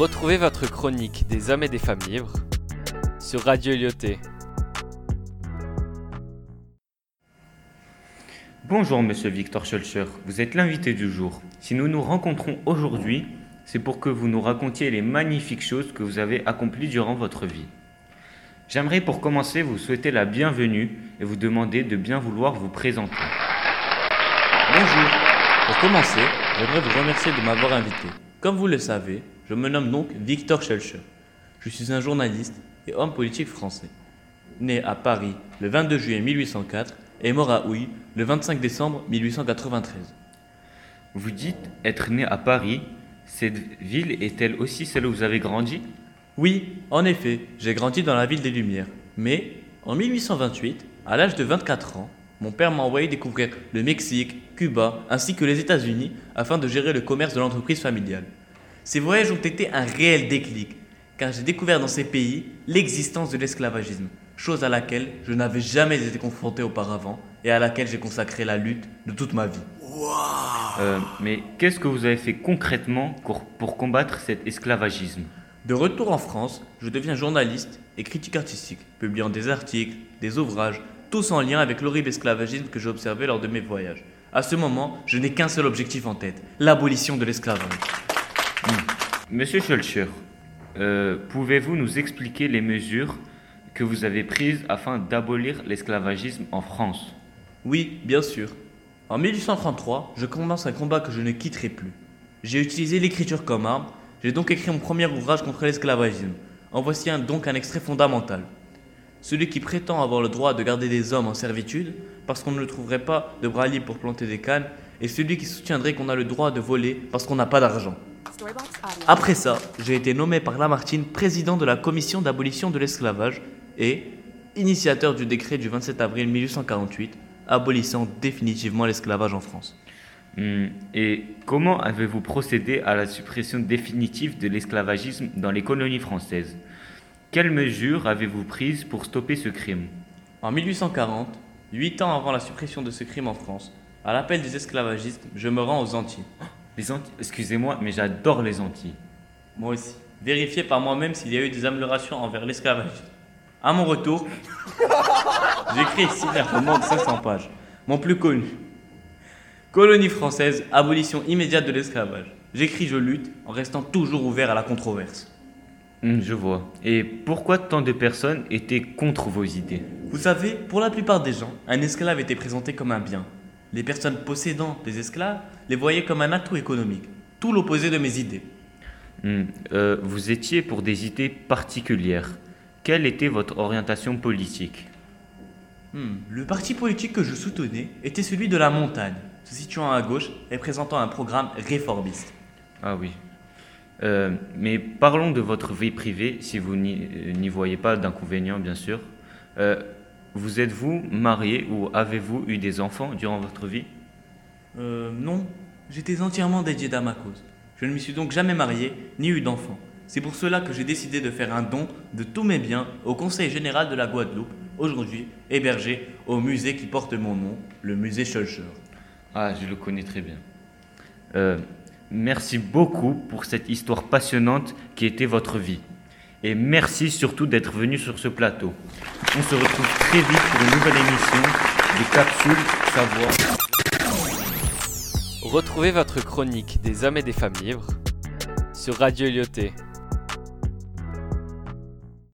Retrouvez votre chronique des hommes et des femmes libres sur Radio Lyoté. Bonjour Monsieur Victor Schulcher, vous êtes l'invité du jour. Si nous nous rencontrons aujourd'hui, c'est pour que vous nous racontiez les magnifiques choses que vous avez accomplies durant votre vie. J'aimerais pour commencer vous souhaiter la bienvenue et vous demander de bien vouloir vous présenter. Bonjour. Pour commencer, j'aimerais vous remercier de m'avoir invité. Comme vous le savez, je me nomme donc Victor Schulcher. Je suis un journaliste et homme politique français. Né à Paris le 22 juillet 1804 et mort à Houille le 25 décembre 1893. Vous dites être né à Paris. Cette ville est-elle aussi celle où vous avez grandi? Oui, en effet, j'ai grandi dans la ville des Lumières. Mais, en 1828, à l'âge de 24 ans, mon père m'a envoyé découvrir le Mexique, Cuba, ainsi que les États-Unis afin de gérer le commerce de l'entreprise familiale. Ces voyages ont été un réel déclic, car j'ai découvert dans ces pays l'existence de l'esclavagisme, chose à laquelle je n'avais jamais été confronté auparavant et à laquelle j'ai consacré la lutte de toute ma vie. Euh, Mais qu'est-ce que vous avez fait concrètement pour, pour combattre cet esclavagisme? De retour en France, je deviens journaliste et critique artistique, publiant des articles, des ouvrages, tous en lien avec l'horrible esclavagisme que j'ai observé lors de mes voyages. À ce moment, je n'ai qu'un seul objectif en tête, l'abolition de l'esclavage. Monsieur Schulcher, euh, pouvez-vous nous expliquer les mesures que vous avez prises afin d'abolir l'esclavagisme en France? Oui, bien sûr. En 1833, je commence un combat que je ne quitterai plus. J'ai utilisé l'écriture comme arme, j'ai donc écrit mon premier ouvrage contre l'esclavagisme. En voici donc un extrait fondamental. Celui qui prétend avoir le droit de garder des hommes en servitude, parce qu'on ne le trouverait pas de bras libres pour planter des cannes, et celui qui soutiendrait qu'on a le droit de voler parce qu'on n'a pas d'argent. Après ça, j'ai été nommé par Lamartine président de la commission d'abolition de l'esclavage et initiateur du décret du 27 avril 1848 abolissant définitivement l'esclavage en France. Hmm, Et comment avez-vous procédé à la suppression définitive de l'esclavagisme dans les colonies françaises? Quelles mesures avez-vous prises pour stopper ce crime? En 1840, huit ans avant la suppression de ce crime en France, à l'appel des esclavagistes, je me rends aux Antilles. Les Antilles, excusez-moi, mais j'adore les Antilles. Moi aussi. Vérifier par moi-même s'il y a eu des améliorations envers l'esclavagisme. À mon retour, j'écris ici un roman de 500 pages, mon plus connu. Colonie française, abolition immédiate de l'esclavage. J'écris, je lutte, en restant toujours ouvert à la controverse. Hmm, je vois. Et pourquoi tant de personnes étaient contre vos idées? Vous savez, pour la plupart des gens, un esclave était présenté comme un bien. Les personnes possédant des esclaves les voyaient comme un atout économique. Tout l'opposé de mes idées. Hmm, euh, Vous étiez pour des idées particulières. Quelle était votre orientation politique? Hmm, Le parti politique que je soutenais était celui de la montagne, se situant à gauche et présentant un programme réformiste. Ah oui. Euh, mais parlons de votre vie privée, si vous n'y euh, n'y voyez pas d'inconvénient, bien sûr. Euh, vous êtes-vous marié ou avez-vous eu des enfants durant votre vie Euh, non, j'étais entièrement dédié à ma cause. Je ne m'y suis donc jamais marié, ni eu d'enfant. C'est pour cela que j'ai décidé de faire un don de tous mes biens au Conseil général de la Guadeloupe, aujourd'hui hébergé au musée qui porte mon nom, le musée Schulcher. Ah, je le connais très bien. Euh, merci beaucoup pour cette histoire passionnante qui était votre vie. Et merci surtout d'être venu sur ce plateau. On se retrouve très vite pour une nouvelle émission des capsules savoir. Retrouvez votre chronique des hommes et des femmes libres sur Radio Lyoté.